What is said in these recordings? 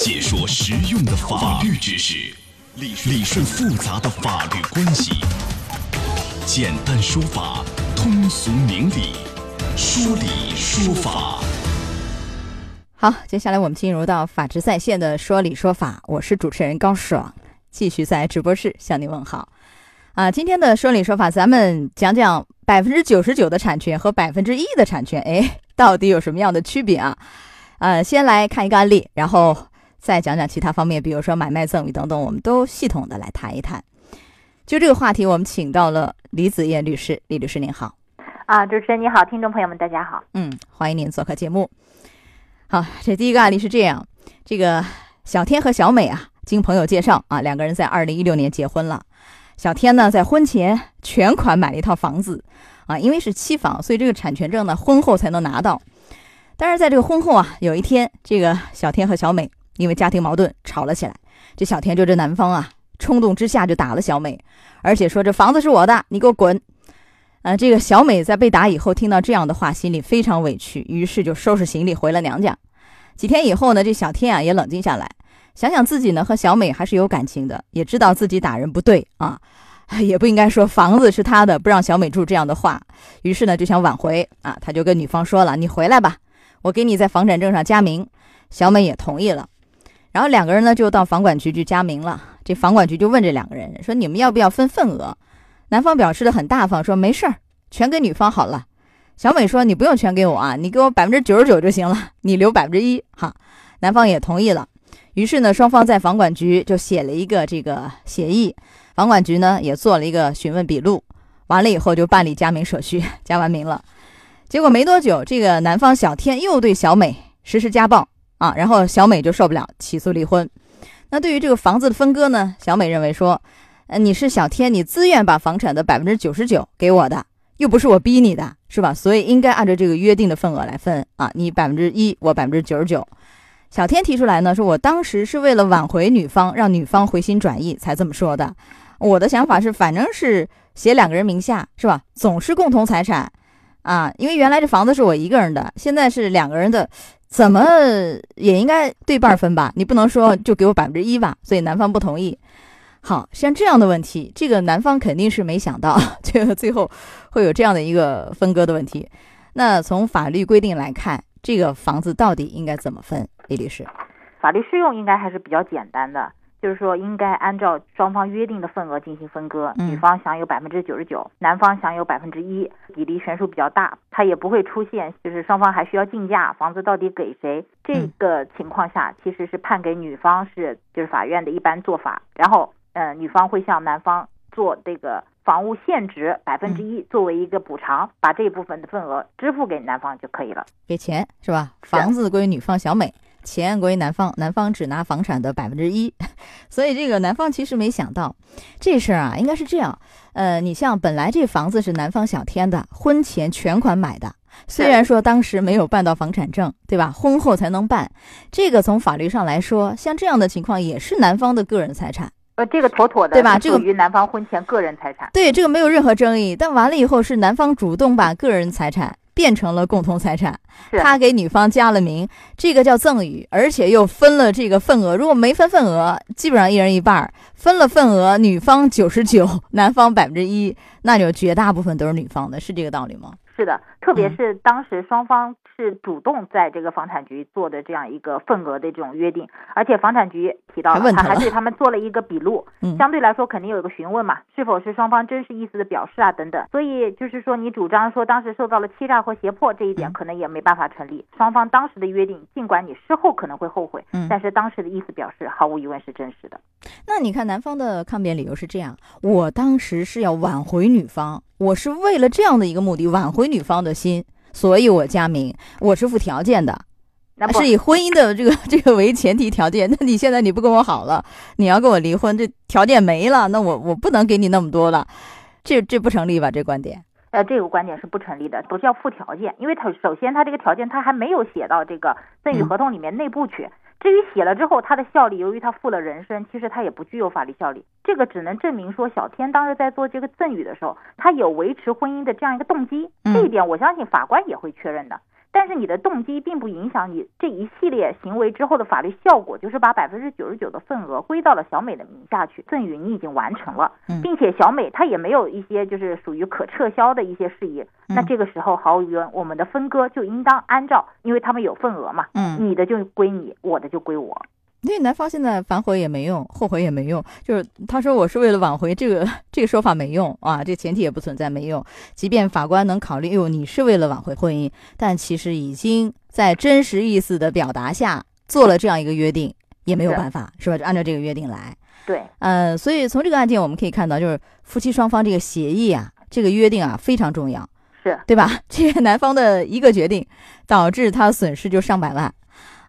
解说实用的法律知识，理理顺复杂的法律关系，简单说法，通俗明理，说理说法。好，接下来我们进入到法治在线的说理说法，我是主持人高爽，继续在直播室向您问好。啊，今天的说理说法，咱们讲讲百分之九十九的产权和百分之一的产权，哎，到底有什么样的区别啊？呃，先来看一个案例，然后再讲讲其他方面，比如说买卖赠与等等，我们都系统的来谈一谈。就这个话题，我们请到了李子燕律师，李律师您好。啊，主持人你好，听众朋友们大家好。嗯，欢迎您做客节目。好，这第一个案例是这样，这个小天和小美啊，经朋友介绍啊，两个人在二零一六年结婚了。小天呢，在婚前全款买了一套房子，啊，因为是期房，所以这个产权证呢，婚后才能拿到。但是在这个婚后啊，有一天，这个小天和小美因为家庭矛盾吵了起来。这小天就这男方啊，冲动之下就打了小美，而且说这房子是我的，你给我滚。呃，这个小美在被打以后，听到这样的话，心里非常委屈，于是就收拾行李回了娘家。几天以后呢，这小天啊也冷静下来。想想自己呢和小美还是有感情的，也知道自己打人不对啊，也不应该说房子是他的，不让小美住这样的话。于是呢就想挽回啊，他就跟女方说了：“你回来吧，我给你在房产证上加名。”小美也同意了。然后两个人呢就到房管局去加名了。这房管局就问这两个人说：“你们要不要分份额？”男方表示的很大方，说：“没事儿，全给女方好了。”小美说：“你不用全给我啊，你给我百分之九十九就行了，你留百分之一。”哈，男方也同意了。于是呢，双方在房管局就写了一个这个协议，房管局呢也做了一个询问笔录，完了以后就办理加名手续，加完名了。结果没多久，这个男方小天又对小美实施家暴啊，然后小美就受不了，起诉离婚。那对于这个房子的分割呢，小美认为说，呃，你是小天，你自愿把房产的百分之九十九给我的，又不是我逼你的，是吧？所以应该按照这个约定的份额来分啊，你百分之一，我百分之九十九。小天提出来呢，说我当时是为了挽回女方，让女方回心转意才这么说的。我的想法是，反正是写两个人名下，是吧？总是共同财产啊，因为原来这房子是我一个人的，现在是两个人的，怎么也应该对半分吧？你不能说就给我百分之一吧？所以男方不同意。好像这样的问题，这个男方肯定是没想到，这个最后会有这样的一个分割的问题。那从法律规定来看，这个房子到底应该怎么分？李律师，法律适用应该还是比较简单的，就是说应该按照双方约定的份额进行分割，女方享有百分之九十九，男方享有百分之一，比例悬殊比较大，它也不会出现就是双方还需要竞价房子到底给谁。这个情况下，其实是判给女方是就是法院的一般做法，然后嗯，女方会向男方做这个房屋现值百分之一作为一个补偿，把这一部分的份额支付给男方就可以了，给钱是吧？房子归女方小美。钱归男方，男方只拿房产的百分之一，所以这个男方其实没想到这事儿啊，应该是这样。呃，你像本来这房子是男方小天的，婚前全款买的，虽然说当时没有办到房产证，对吧？婚后才能办。这个从法律上来说，像这样的情况也是男方的个人财产。呃，这个妥妥的，对吧？这个属于男方婚前个人财产。对，这个没有任何争议。但完了以后是男方主动把个人财产。变成了共同财产，他给女方加了名，这个叫赠与，而且又分了这个份额。如果没分份额，基本上一人一半；分了份额，女方九十九，男方百分之一，那就绝大部分都是女方的，是这个道理吗？是的，特别是当时双方是主动在这个房产局做的这样一个份额的这种约定，而且房产局提到了，他还对他们做了一个笔录，相对来说肯定有一个询问嘛，是否是双方真实意思的表示啊等等。所以就是说，你主张说当时受到了欺诈或胁迫这一点，可能也没办法成立。双方当时的约定，尽管你事后可能会后悔，但是当时的意思表示毫无疑问是真实的。那你看男方的抗辩理由是这样：我当时是要挽回女方。我是为了这样的一个目的，挽回女方的心，所以我加名，我是附条件的，是以婚姻的这个 这个为前提条件。那你现在你不跟我好了，你要跟我离婚，这条件没了，那我我不能给你那么多了，这这不成立吧？这观点？呃，这个观点是不成立的，不是要附条件，因为他首先他这个条件他还没有写到这个赠与合同里面内部去。至于写了之后，它的效力，由于他负了人身，其实它也不具有法律效力。这个只能证明说，小天当时在做这个赠与的时候，他有维持婚姻的这样一个动机。这一点，我相信法官也会确认的。但是你的动机并不影响你这一系列行为之后的法律效果，就是把百分之九十九的份额归到了小美的名下去，赠与你已经完成了，并且小美她也没有一些就是属于可撤销的一些事宜，那这个时候毫无疑问，我们的分割就应当按照，因为他们有份额嘛，嗯，你的就归你，我的就归我。因为男方现在反悔也没用，后悔也没用，就是他说我是为了挽回，这个 这个说法没用啊，这前提也不存在没用。即便法官能考虑，哟，你是为了挽回婚姻，但其实已经在真实意思的表达下做了这样一个约定，也没有办法，是吧？就按照这个约定来。对，嗯，所以从这个案件我们可以看到，就是夫妻双方这个协议啊，这个约定啊非常重要，是对吧？这个男方的一个决定，导致他损失就上百万。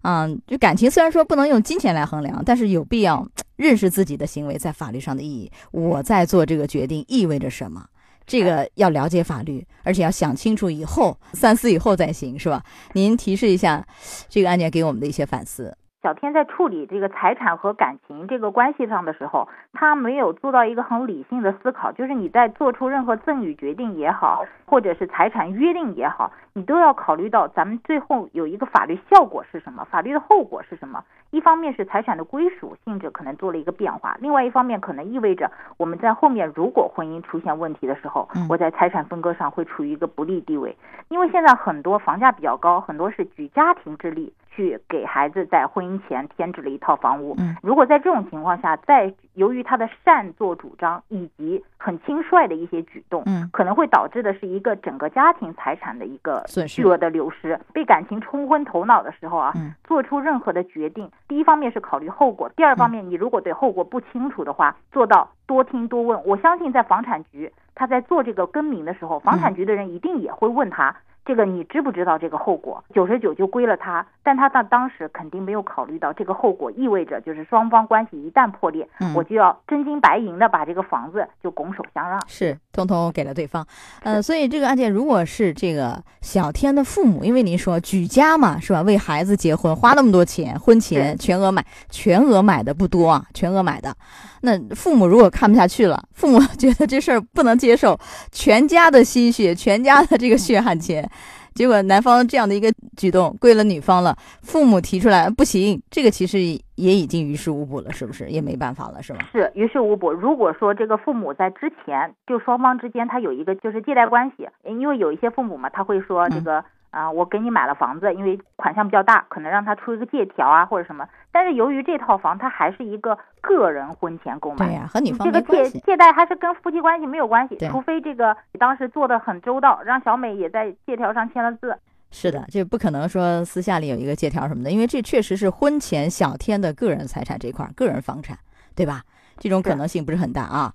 嗯，就感情虽然说不能用金钱来衡量，但是有必要认识自己的行为在法律上的意义。我在做这个决定意味着什么？这个要了解法律，而且要想清楚以后三思以后再行，是吧？您提示一下这个案件给我们的一些反思。小天在处理这个财产和感情这个关系上的时候，他没有做到一个很理性的思考，就是你在做出任何赠与决定也好，或者是财产约定也好，你都要考虑到咱们最后有一个法律效果是什么，法律的后果是什么。一方面是财产的归属性质可能做了一个变化，另外一方面可能意味着我们在后面如果婚姻出现问题的时候，我在财产分割上会处于一个不利地位，因为现在很多房价比较高，很多是举家庭之力。去给孩子在婚姻前添置了一套房屋。嗯，如果在这种情况下，在由于他的擅作主张以及很轻率的一些举动，嗯，可能会导致的是一个整个家庭财产的一个巨额的流失。被感情冲昏头脑的时候啊，做出任何的决定，第一方面是考虑后果，第二方面你如果对后果不清楚的话，做到多听多问。我相信在房产局他在做这个更名的时候，房产局的人一定也会问他。这个你知不知道这个后果？九十九就归了他，但他到当时肯定没有考虑到这个后果意味着就是双方关系一旦破裂，我就要真金白银的把这个房子就拱手相让，是通通给了对方。嗯，所以这个案件如果是这个小天的父母，因为您说举家嘛是吧，为孩子结婚花那么多钱，婚前全额买，全额买的不多啊，全额买的。那父母如果看不下去了，父母 觉得这事儿不能接受，全家的心血，全家的这个血汗钱，结果男方这样的一个举动跪了女方了，父母提出来不行，这个其实也已经于事无补了，是不是？也没办法了，是吗？是于事无补。如果说这个父母在之前就双方之间他有一个就是借贷关系，因为有一些父母嘛，他会说这个。啊，我给你买了房子，因为款项比较大，可能让他出一个借条啊，或者什么。但是由于这套房，它还是一个个人婚前购买，对呀，和女方这个借借贷还是跟夫妻关系没有关系，除非这个当时做的很周到，让小美也在借条上签了字。是的，这不可能说私下里有一个借条什么的，因为这确实是婚前小天的个人财产这块，个人房产，对吧？这种可能性不是很大啊。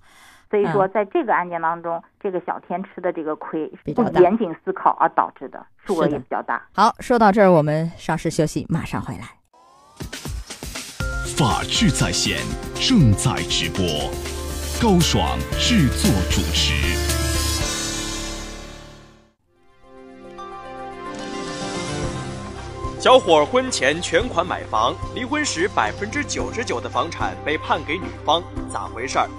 所以说，在这个案件当中，这个小天吃的这个亏，不严谨思考而导致的，数额也比较大。好，说到这儿，我们稍事休息，马上回来。法治在线正在直播，高爽制作主持。小伙婚前全款买房，离婚时百分之九十九的房产被判给女方，咋回事儿？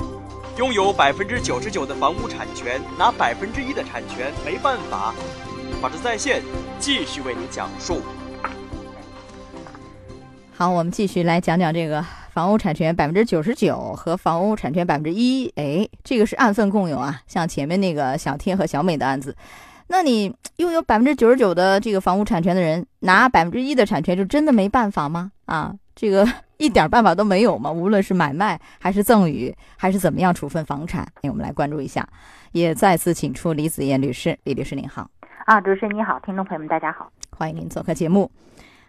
拥有百分之九十九的房屋产权，拿百分之一的产权没办法。法治在线继续为您讲述。好，我们继续来讲讲这个房屋产权百分之九十九和房屋产权百分之一。哎，这个是按份共有啊，像前面那个小天和小美的案子，那你拥有百分之九十九的这个房屋产权的人拿百分之一的产权，就真的没办法吗？啊，这个。一点办法都没有吗？无论是买卖还是赠与，还是怎么样处分房产，我们来关注一下。也再次请出李子燕律师，李律师您好。啊，主持人你好，听众朋友们大家好，欢迎您做客节目。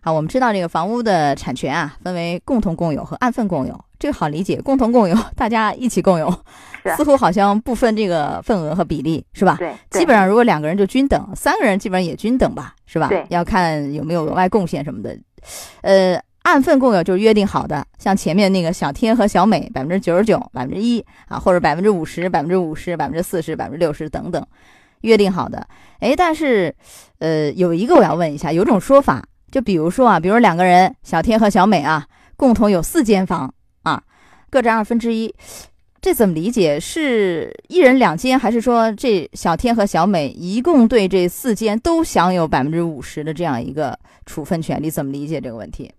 好，我们知道这个房屋的产权啊，分为共同共有和按份共有，这个好理解。共同共有，大家一起共有，似乎好像不分这个份额和比例，是吧？对。基本上如果两个人就均等，三个人基本上也均等吧，是吧？对。要看有没有额外贡献什么的，呃。按份共有就是约定好的，像前面那个小天和小美百分之九十九、百分之一啊，或者百分之五十、百分之五十、百分之四十、百分之六十等等，约定好的。哎，但是，呃，有一个我要问一下，有种说法，就比如说啊，比如两个人，小天和小美啊，共同有四间房啊，各占二分之一，这怎么理解？是一人两间，还是说这小天和小美一共对这四间都享有百分之五十的这样一个处分权利？怎么理解这个问题？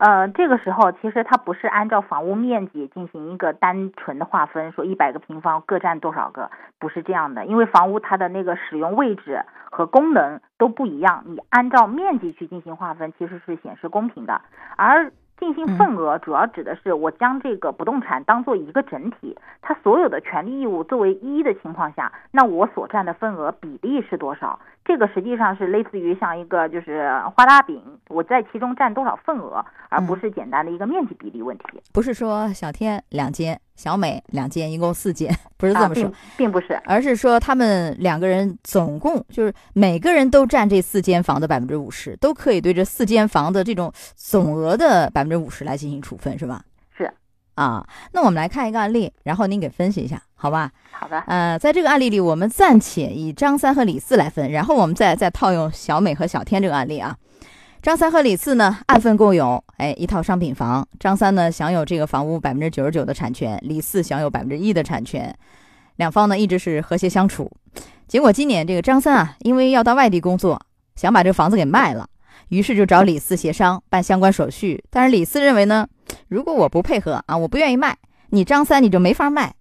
呃，这个时候其实它不是按照房屋面积进行一个单纯的划分，说一百个平方各占多少个，不是这样的。因为房屋它的那个使用位置和功能都不一样，你按照面积去进行划分，其实是显示公平的。而进行份额主要指的是我将这个不动产当做一个整体，它所有的权利义务作为一的情况下，那我所占的份额比例是多少？这个实际上是类似于像一个就是画大饼，我在其中占多少份额，而不是简单的一个面积比例问题。不是说小天两间，小美两间，一共四间，不是这么说，并不是，而是说他们两个人总共就是每个人都占这四间房的百分之五十，都可以对这四间房的这种总额的百分之五十来进行处分，是吧？啊，那我们来看一个案例，然后您给分析一下，好吧？好的。呃，在这个案例里，我们暂且以张三和李四来分，然后我们再再套用小美和小天这个案例啊。张三和李四呢，按份共有，哎，一套商品房。张三呢，享有这个房屋百分之九十九的产权，李四享有百分之一的产权。两方呢，一直是和谐相处。结果今年这个张三啊，因为要到外地工作，想把这个房子给卖了。于是就找李四协商办相关手续，但是李四认为呢，如果我不配合啊，我不愿意卖，你张三你就没法卖，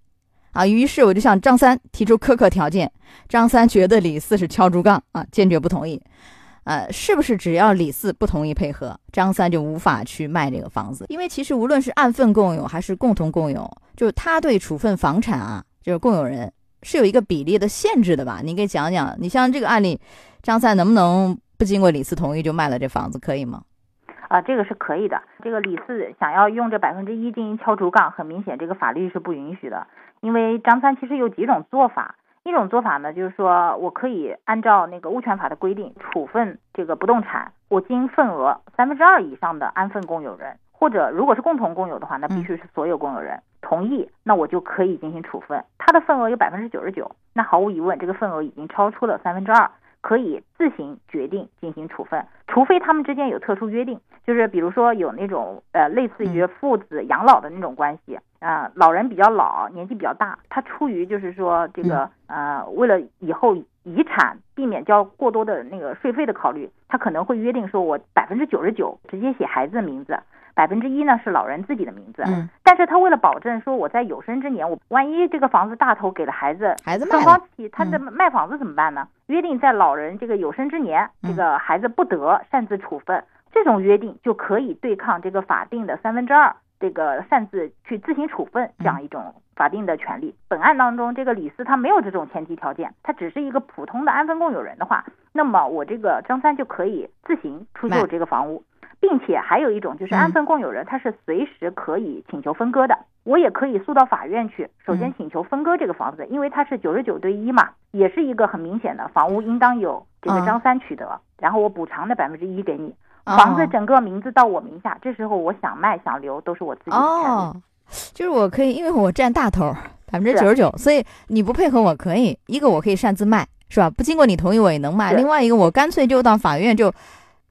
啊，于是我就向张三提出苛刻条件，张三觉得李四是敲竹杠啊，坚决不同意，呃，是不是只要李四不同意配合，张三就无法去卖这个房子？因为其实无论是按份共有还是共同共有，就是他对处分房产啊，就是共有人是有一个比例的限制的吧？你给讲讲，你像这个案例，张三能不能？不经过李四同意就卖了这房子，可以吗？啊，这个是可以的。这个李四想要用这百分之一进行敲竹杠，很明显这个法律是不允许的。因为张三其实有几种做法，一种做法呢，就是说我可以按照那个物权法的规定处分这个不动产，我经营份额三分之二以上的安分共有人，或者如果是共同共有的话，那必须是所有共有人同意，那我就可以进行处分。他的份额有百分之九十九，那毫无疑问，这个份额已经超出了三分之二。可以自行决定进行处分，除非他们之间有特殊约定，就是比如说有那种呃类似于父子养老的那种关系啊，老人比较老，年纪比较大，他出于就是说这个呃为了以后遗产避免交过多的那个税费的考虑，他可能会约定说我百分之九十九直接写孩子的名字。百分之一呢是老人自己的名字，嗯，但是他为了保证说我在有生之年，我万一这个房子大头给了孩子，孩子双方起，他的卖房子怎么办呢？约定在老人这个有生之年，这个孩子不得擅自处分，这种约定就可以对抗这个法定的三分之二这个擅自去自行处分这样一种法定的权利。本案当中，这个李四他没有这种前提条件，他只是一个普通的安分共有人的话，那么我这个张三就可以自行出售这个房屋。并且还有一种就是安分共有人，他是随时可以请求分割的。我也可以诉到法院去，首先请求分割这个房子，因为它是九十九对一嘛，也是一个很明显的房屋应当有这个张三取得，然后我补偿的百分之一给你。房子整个名字到我名下，这时候我想卖想留都是我自己的权利。就是我可以，因为我占大头，百分之九十九，所以你不配合我可以，一个我可以擅自卖，是吧？不经过你同意我也能卖。另外一个我干脆就到法院就。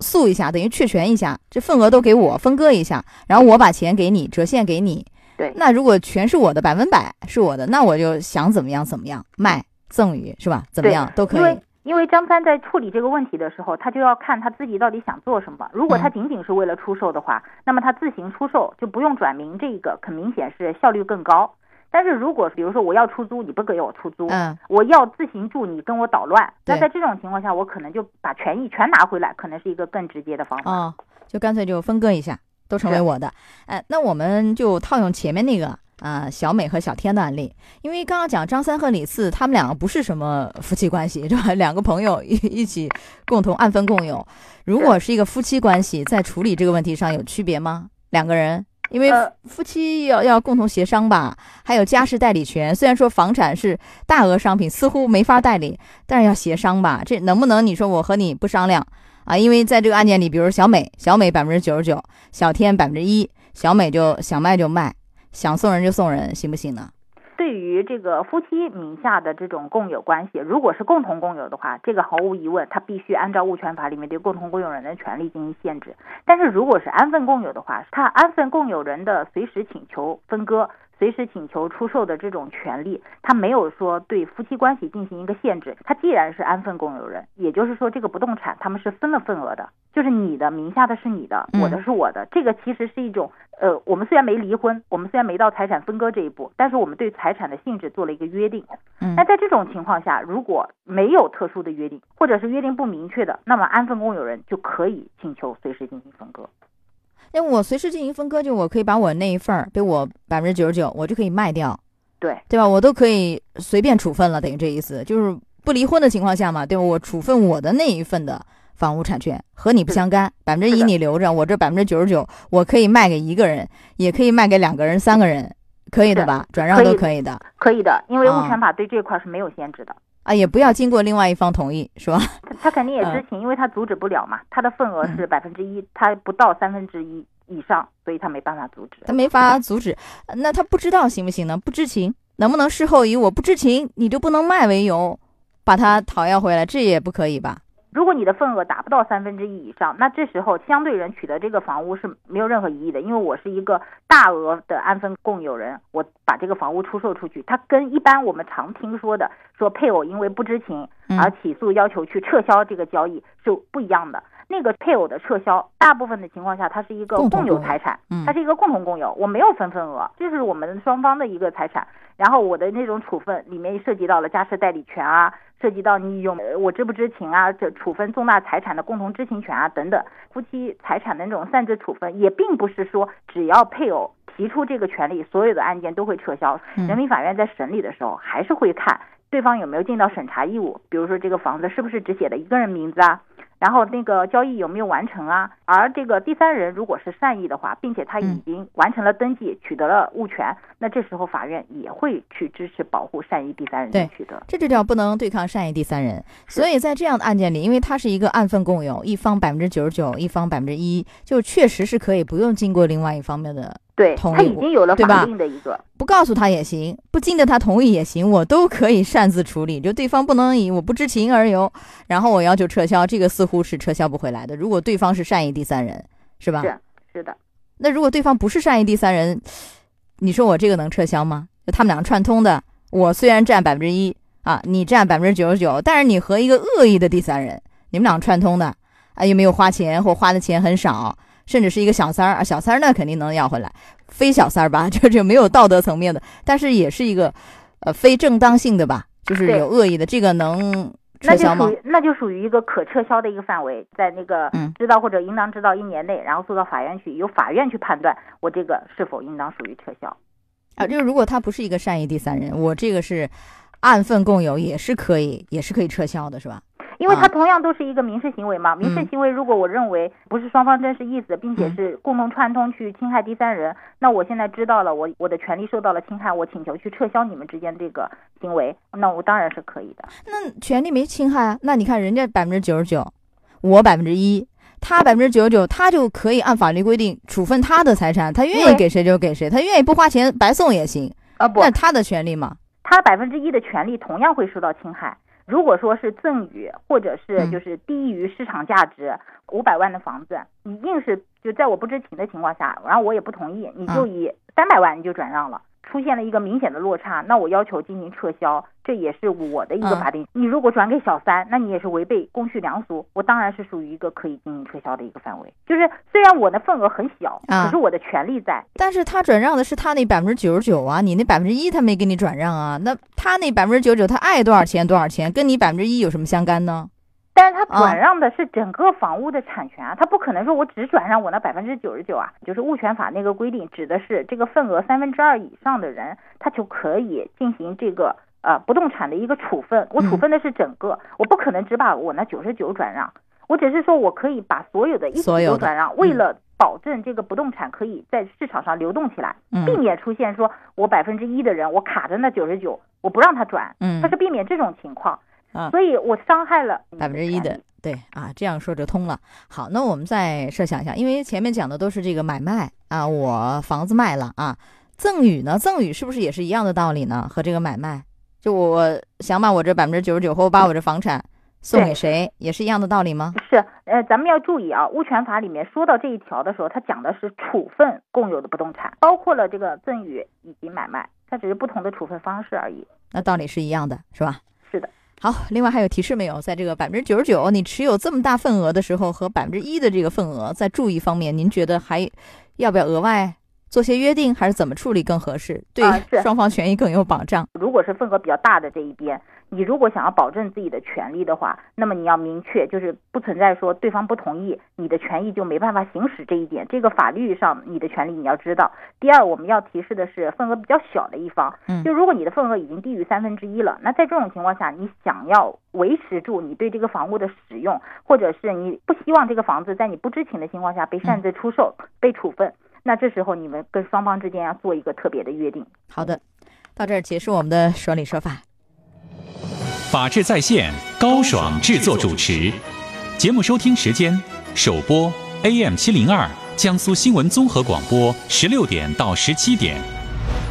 诉一下，等于确权一下，这份额都给我分割一下，然后我把钱给你折现给你。对，那如果全是我的，百分百是我的，那我就想怎么样怎么样卖赠与是吧？怎么样都可以。因为因为张三在处理这个问题的时候，他就要看他自己到底想做什么。如果他仅仅是为了出售的话，那么他自行出售就不用转名，这个很明显是效率更高。但是如果比如说我要出租，你不给我出租，嗯，我要自行住，你跟我捣乱，那在这种情况下，我可能就把权益全拿回来，可能是一个更直接的方法。哦，就干脆就分割一下，都成为我的。哎，那我们就套用前面那个啊，小美和小天的案例，因为刚刚讲张三和李四，他们两个不是什么夫妻关系，是吧？两个朋友一一起共同按分共有。如果是一个夫妻关系，在处理这个问题上有区别吗？两个人？因为夫妻要要共同协商吧，还有家事代理权。虽然说房产是大额商品，似乎没法代理，但是要协商吧。这能不能你说我和你不商量啊？因为在这个案件里，比如小美，小美百分之九十九，小天百分之一，小美就想卖就卖，想送人就送人，行不行呢？对于这个夫妻名下的这种共有关系，如果是共同共有的话，这个毫无疑问，他必须按照物权法里面对共同共有人的权利进行限制。但是如果是安分共有的话，他安分共有人的随时请求分割。随时请求出售的这种权利，他没有说对夫妻关系进行一个限制。他既然是安分共有人，也就是说这个不动产他们是分了份额的，就是你的名下的是你的，我的是我的。这个其实是一种，呃，我们虽然没离婚，我们虽然没到财产分割这一步，但是我们对财产的性质做了一个约定。那在这种情况下，如果没有特殊的约定，或者是约定不明确的，那么安分共有人就可以请求随时进行分割。那我随时进行分割，就我可以把我那一份儿，给我百分之九十九，我就可以卖掉，对对吧？我都可以随便处分了，等于这意思，就是不离婚的情况下嘛，对吧？我处分我的那一份的房屋产权和你不相干，百分之一你留着，我这百分之九十九我可以卖给一个人，也可以卖给两个人、三个人，可以的吧？转让都可以的，可以的，因为物权法对这块是没有限制的。啊，也不要经过另外一方同意，是吧？他他肯定也知情，因为他阻止不了嘛。他的份额是百分之一，他不到三分之一以上，所以他没办法阻止。他没法阻止，那他不知道行不行呢？不知情能不能事后以我不知情你就不能卖为由，把它讨要回来？这也不可以吧？如果你的份额达不到三分之一以上，那这时候相对人取得这个房屋是没有任何疑义的，因为我是一个大额的安分共有人，我把这个房屋出售出去，它跟一般我们常听说的说配偶因为不知情而起诉要求去撤销这个交易是不一样的。那个配偶的撤销，大部分的情况下，它是一个共有财产，它是一个共同共有，我没有分份额，这是我们双方的一个财产。然后我的那种处分里面涉及到了家事代理权啊，涉及到你有我知不知情啊，这处分重大财产的共同知情权啊等等。夫妻财产的那种擅自处分，也并不是说只要配偶提出这个权利，所有的案件都会撤销。人民法院在审理的时候，还是会看对方有没有尽到审查义务，比如说这个房子是不是只写的一个人名字啊。然后那个交易有没有完成啊？而这个第三人如果是善意的话，并且他已经完成了登记，取得了物权，那这时候法院也会去支持保护善意第三人的取得。这就叫不能对抗善意第三人。所以在这样的案件里，因为它是一个按份共有，一方百分之九十九，一方百分之一，就确实是可以不用经过另外一方面的。对他已经有了法定的一个，不告诉他也行，不经得他同意也行，我都可以擅自处理。就对方不能以我不知情而由，然后我要求撤销，这个似乎是撤销不回来的。如果对方是善意第三人，是吧？是是的。那如果对方不是善意第三人，你说我这个能撤销吗？就他们两个串通的，我虽然占百分之一啊，你占百分之九十九，但是你和一个恶意的第三人，你们俩串通的啊，又没有花钱或花的钱很少。甚至是一个小三儿啊，小三儿那肯定能要回来，非小三儿吧，就就没有道德层面的，但是也是一个，呃，非正当性的吧，就是有恶意的，这个能撤销吗？那就属于那就属于一个可撤销的一个范围，在那个知道或者应当知道一年内，然后送到法院去，由法院去判断我这个是否应当属于撤销。啊，就是如果他不是一个善意第三人，我这个是按份共有，也是可以，也是可以撤销的，是吧？因为它同样都是一个民事行为嘛，民事行为如果我认为不是双方真实意思，并且是共同串通去侵害第三人，那我现在知道了，我我的权利受到了侵害，我请求去撤销你们之间这个行为，那我当然是可以的。那权利没侵害啊？那你看人家百分之九十九，我百分之一，他百分之九十九，他就可以按法律规定处分他的财产，他愿意给谁就给谁，他愿意不花钱白送也行啊？不，那他的权利嘛，他百分之一的权利同样会受到侵害。如果说是赠与，或者是就是低于市场价值五百万的房子，你硬是就在我不知情的情况下，然后我也不同意，你就以三百万你就转让了。出现了一个明显的落差，那我要求进行撤销，这也是我的一个法定。你如果转给小三，那你也是违背公序良俗，我当然是属于一个可以进行撤销的一个范围。就是虽然我的份额很小，可是我的权利在。但是他转让的是他那百分之九十九啊，你那百分之一他没给你转让啊，那他那百分之九十九他爱多少钱多少钱，跟你百分之一有什么相干呢？但是他转让的是整个房屋的产权啊，他不可能说我只转让我那百分之九十九啊，就是物权法那个规定指的是这个份额三分之二以上的人，他就可以进行这个呃不动产的一个处分。我处分的是整个，我不可能只把我那九十九转让，我只是说我可以把所有的一起都转让，为了保证这个不动产可以在市场上流动起来，避免出现说我百分之一的人我卡着那九十九，我不让他转，他是避免这种情况。啊，所以我伤害了百分之一的，对啊，这样说就通了。好，那我们再设想一下，因为前面讲的都是这个买卖啊，我房子卖了啊，赠与呢？赠与是不是也是一样的道理呢？和这个买卖，就我想把我这百分之九十九，或我把我这房产送给谁，也是一样的道理吗？是，呃，咱们要注意啊，物权法里面说到这一条的时候，它讲的是处分共有的不动产，包括了这个赠与以及买卖，它只是不同的处分方式而已。那道理是一样的，是吧？好，另外还有提示没有？在这个百分之九十九，你持有这么大份额的时候，和百分之一的这个份额，在注意方面，您觉得还要不要额外？做些约定还是怎么处理更合适？对双方权益更有保障。如果是份额比较大的这一边，你如果想要保证自己的权利的话，那么你要明确，就是不存在说对方不同意，你的权益就没办法行使这一点。这个法律上你的权利你要知道。第二，我们要提示的是份额比较小的一方，就如果你的份额已经低于三分之一了，那在这种情况下，你想要维持住你对这个房屋的使用，或者是你不希望这个房子在你不知情的情况下被擅自出售、被处分。那这时候你们跟双方之间要做一个特别的约定。好的，到这儿结束我们的说理说法。法治在线，高爽制作主持。节目收听时间：首播 AM 七零二江苏新闻综合广播十六点到十七点，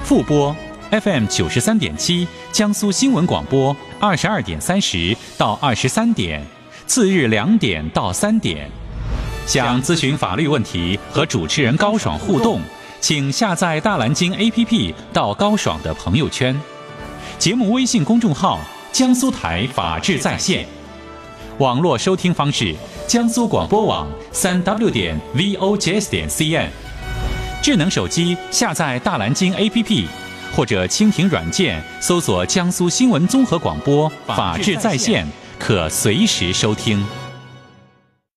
复播 FM 九十三点七江苏新闻广播二十二点三十到二十三点，次日两点到三点。想咨询法律问题和主持人高爽互动，请下载大蓝鲸 APP 到高爽的朋友圈，节目微信公众号江苏台法治在线，网络收听方式江苏广播网三 W 点 VOJS 点 CN，智能手机下载大蓝鲸 APP 或者蜻蜓软件搜索江苏新闻综合广播法治在线，可随时收听。